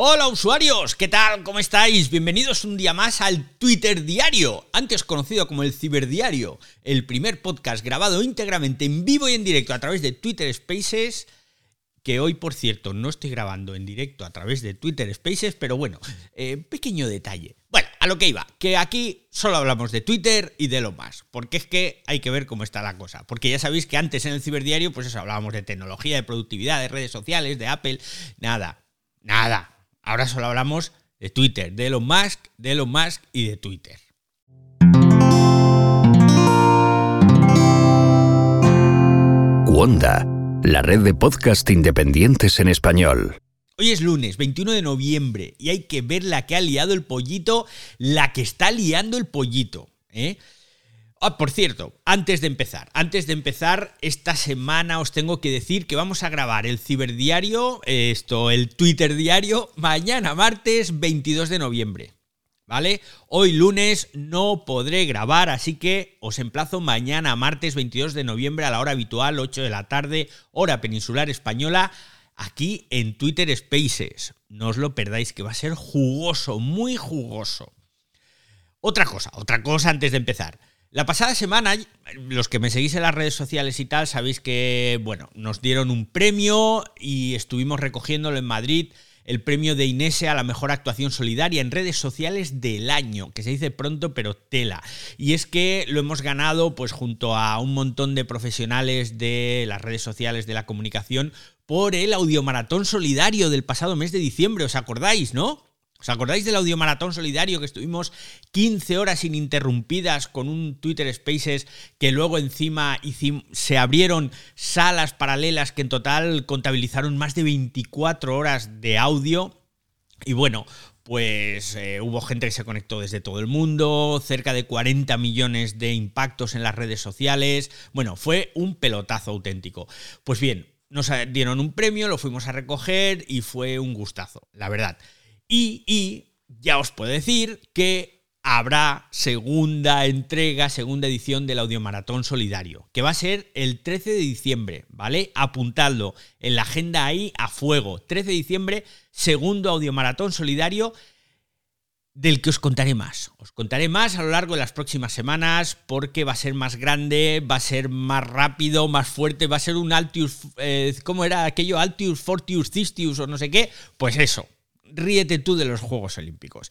Hola usuarios, ¿qué tal? ¿Cómo estáis? Bienvenidos un día más al Twitter Diario, antes conocido como el Ciberdiario, el primer podcast grabado íntegramente en vivo y en directo a través de Twitter Spaces, que hoy por cierto no estoy grabando en directo a través de Twitter Spaces, pero bueno, eh, pequeño detalle. Bueno, a lo que iba, que aquí solo hablamos de Twitter y de lo más, porque es que hay que ver cómo está la cosa, porque ya sabéis que antes en el Ciberdiario pues eso, hablábamos de tecnología, de productividad, de redes sociales, de Apple, nada, nada Ahora solo hablamos de Twitter, de Elon Musk, de Elon Musk y de Twitter. Wanda, la red de podcast independientes en español. Hoy es lunes 21 de noviembre y hay que ver la que ha liado el pollito, la que está liando el pollito. ¿eh? Ah, por cierto, antes de empezar, antes de empezar, esta semana os tengo que decir que vamos a grabar el ciberdiario, esto, el Twitter diario, mañana martes 22 de noviembre. ¿Vale? Hoy lunes no podré grabar, así que os emplazo mañana martes 22 de noviembre a la hora habitual, 8 de la tarde, hora peninsular española, aquí en Twitter Spaces. No os lo perdáis, que va a ser jugoso, muy jugoso. Otra cosa, otra cosa antes de empezar. La pasada semana, los que me seguís en las redes sociales y tal, sabéis que, bueno, nos dieron un premio y estuvimos recogiéndolo en Madrid, el premio de Inese a la mejor actuación solidaria en redes sociales del año, que se dice pronto pero tela. Y es que lo hemos ganado pues junto a un montón de profesionales de las redes sociales de la comunicación por el audiomaratón solidario del pasado mes de diciembre, ¿os acordáis, no? ¿Os acordáis del audiomaratón solidario que estuvimos 15 horas ininterrumpidas con un Twitter Spaces que luego encima se abrieron salas paralelas que en total contabilizaron más de 24 horas de audio? Y bueno, pues eh, hubo gente que se conectó desde todo el mundo, cerca de 40 millones de impactos en las redes sociales. Bueno, fue un pelotazo auténtico. Pues bien, nos dieron un premio, lo fuimos a recoger y fue un gustazo, la verdad. Y, ya os puedo decir que habrá segunda entrega, segunda edición del Audiomaratón Solidario, que va a ser el 13 de diciembre, ¿vale? Apuntadlo en la agenda ahí a fuego. 13 de diciembre, segundo Audiomaratón Solidario del que os contaré más. Os contaré más a lo largo de las próximas semanas porque va a ser más grande, va a ser más rápido, más fuerte, va a ser un Altius, eh, ¿cómo era aquello? Altius, Fortius, Cistius o no sé qué. Pues eso, ríete tú de los Juegos Olímpicos.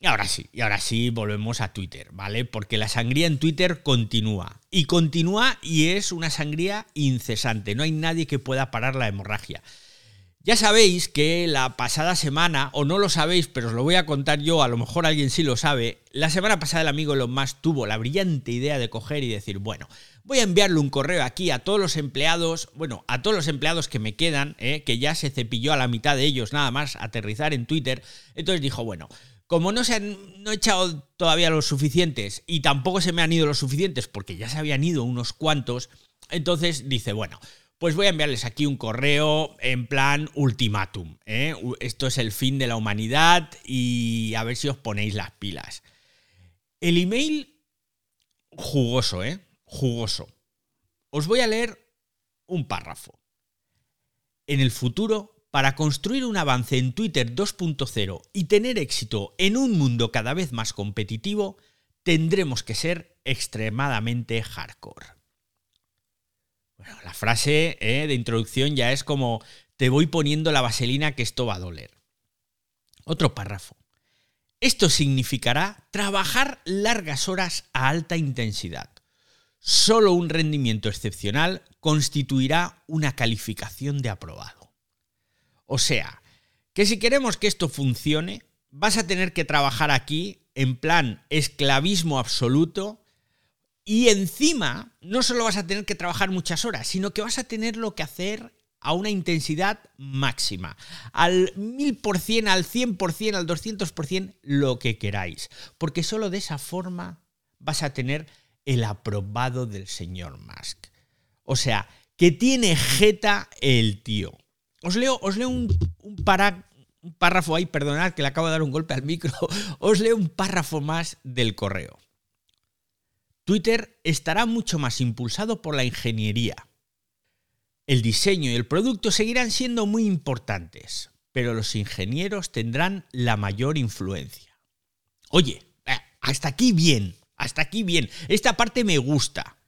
Y ahora sí, y ahora sí volvemos a Twitter, ¿vale? Porque la sangría en Twitter continúa. Y continúa y es una sangría incesante. No hay nadie que pueda parar la hemorragia. Ya sabéis que la pasada semana, o no lo sabéis, pero os lo voy a contar yo, a lo mejor alguien sí lo sabe, la semana pasada el amigo Elon Musk tuvo la brillante idea de coger y decir, bueno, voy a enviarle un correo aquí a todos los empleados, bueno, a todos los empleados que me quedan, eh, que ya se cepilló a la mitad de ellos nada más aterrizar en Twitter, entonces dijo, bueno, como no se han no he echado todavía los suficientes y tampoco se me han ido los suficientes porque ya se habían ido unos cuantos, entonces dice, bueno, pues voy a enviarles aquí un correo en plan ultimátum. ¿eh? Esto es el fin de la humanidad y a ver si os ponéis las pilas. El email jugoso, ¿eh? Jugoso. Os voy a leer un párrafo. En el futuro, para construir un avance en Twitter 2.0 y tener éxito en un mundo cada vez más competitivo, tendremos que ser extremadamente hardcore la frase eh, de introducción ya es como te voy poniendo la vaselina que esto va a doler. Otro párrafo. Esto significará trabajar largas horas a alta intensidad. Solo un rendimiento excepcional constituirá una calificación de aprobado. O sea, que si queremos que esto funcione, vas a tener que trabajar aquí en plan esclavismo absoluto y encima, no solo vas a tener que trabajar muchas horas, sino que vas a tener lo que hacer a una intensidad máxima, al 1000%, al 100%, al 200%, lo que queráis, porque solo de esa forma vas a tener el aprobado del señor Musk. O sea, que tiene jeta el tío. Os leo, os leo un, un, un párrafo ahí, perdonad que le acabo de dar un golpe al micro, os leo un párrafo más del correo. Twitter estará mucho más impulsado por la ingeniería. El diseño y el producto seguirán siendo muy importantes, pero los ingenieros tendrán la mayor influencia. Oye, eh, hasta aquí bien, hasta aquí bien. Esta parte me gusta.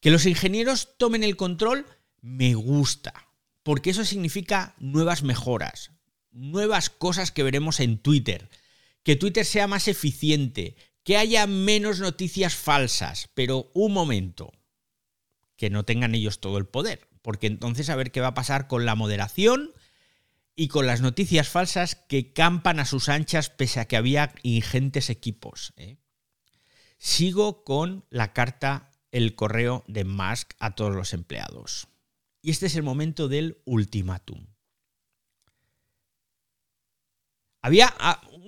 Que los ingenieros tomen el control, me gusta. Porque eso significa nuevas mejoras, nuevas cosas que veremos en Twitter. Que Twitter sea más eficiente, que haya menos noticias falsas. Pero un momento, que no tengan ellos todo el poder. Porque entonces a ver qué va a pasar con la moderación y con las noticias falsas que campan a sus anchas pese a que había ingentes equipos. ¿eh? Sigo con la carta, el correo de Musk a todos los empleados. Y este es el momento del ultimátum. Había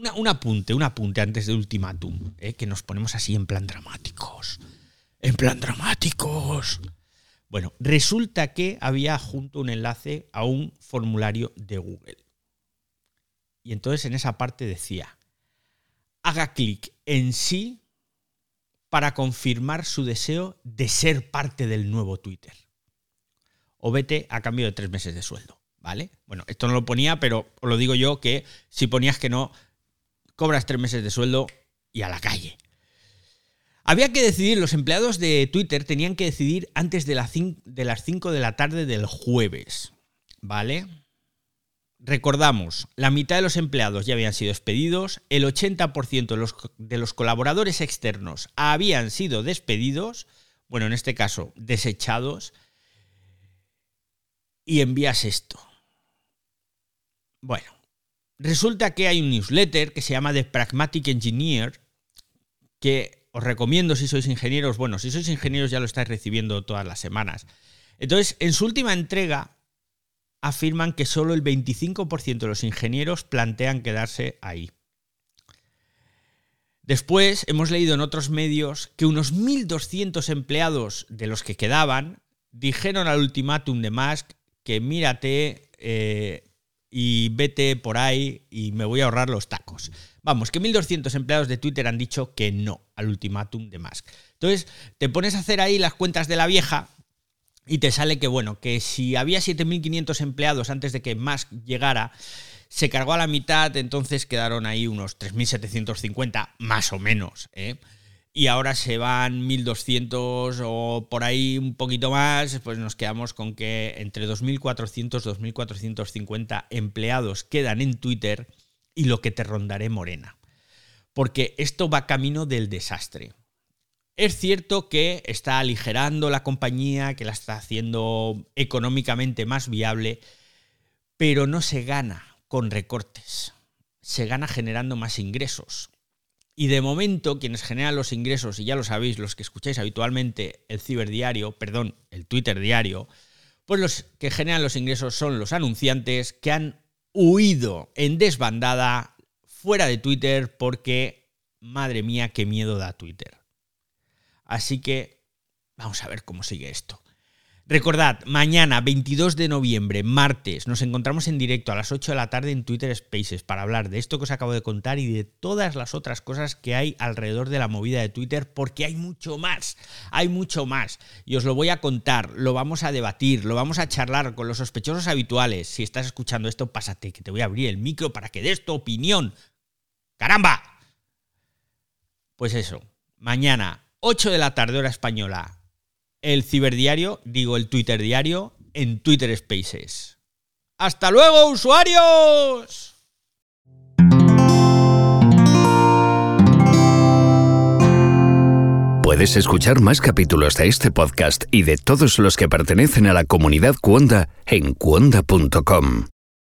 ah, un apunte, un apunte antes del ultimátum, ¿eh? que nos ponemos así en plan dramáticos. En plan dramáticos. Bueno, resulta que había junto un enlace a un formulario de Google. Y entonces en esa parte decía, haga clic en sí para confirmar su deseo de ser parte del nuevo Twitter. O vete a cambio de tres meses de sueldo, ¿vale? Bueno, esto no lo ponía, pero os lo digo yo que si ponías que no, cobras tres meses de sueldo y a la calle. Había que decidir, los empleados de Twitter tenían que decidir antes de, las 5 de la tarde del jueves, ¿vale? Recordamos, la mitad de los empleados ya habían sido despedidos, el 80% de de los colaboradores externos habían sido despedidos, bueno, en este caso, desechados, y envías esto. Bueno, resulta que hay un newsletter que se llama The Pragmatic Engineer, que os recomiendo si sois ingenieros, bueno, si sois ingenieros ya lo estáis recibiendo todas las semanas. Entonces, en su última entrega afirman que solo el 25% de los ingenieros plantean quedarse ahí. Después hemos leído en otros medios que unos 1.200 empleados de los que quedaban dijeron al ultimátum de Musk que mírate eh, y vete por ahí y me voy a ahorrar los tacos. Vamos, que 1.200 empleados de Twitter han dicho que no al ultimátum de Musk. Entonces, te pones a hacer ahí las cuentas de la vieja y te sale que, bueno, que si había 7.500 empleados antes de que Musk llegara, se cargó a la mitad, entonces quedaron ahí unos 3.750, más o menos. ¿eh? Y ahora se van 1.200 o por ahí un poquito más, pues nos quedamos con que entre 2.400 y 2.450 empleados quedan en Twitter y lo que te rondaré morena. Porque esto va camino del desastre. Es cierto que está aligerando la compañía, que la está haciendo económicamente más viable, pero no se gana con recortes, se gana generando más ingresos. Y de momento, quienes generan los ingresos, y ya lo sabéis, los que escucháis habitualmente el ciberdiario, perdón, el Twitter diario, pues los que generan los ingresos son los anunciantes que han huido en desbandada fuera de Twitter porque, madre mía, qué miedo da Twitter. Así que vamos a ver cómo sigue esto. Recordad, mañana 22 de noviembre, martes, nos encontramos en directo a las 8 de la tarde en Twitter Spaces para hablar de esto que os acabo de contar y de todas las otras cosas que hay alrededor de la movida de Twitter, porque hay mucho más, hay mucho más. Y os lo voy a contar, lo vamos a debatir, lo vamos a charlar con los sospechosos habituales. Si estás escuchando esto, pásate, que te voy a abrir el micro para que des tu opinión. ¡Caramba! Pues eso, mañana, 8 de la tarde hora española, el ciberdiario, digo el Twitter diario, en Twitter Spaces. ¡Hasta luego, usuarios! Puedes escuchar más capítulos de este podcast y de todos los que pertenecen a la comunidad Cuonda en cuonda.com.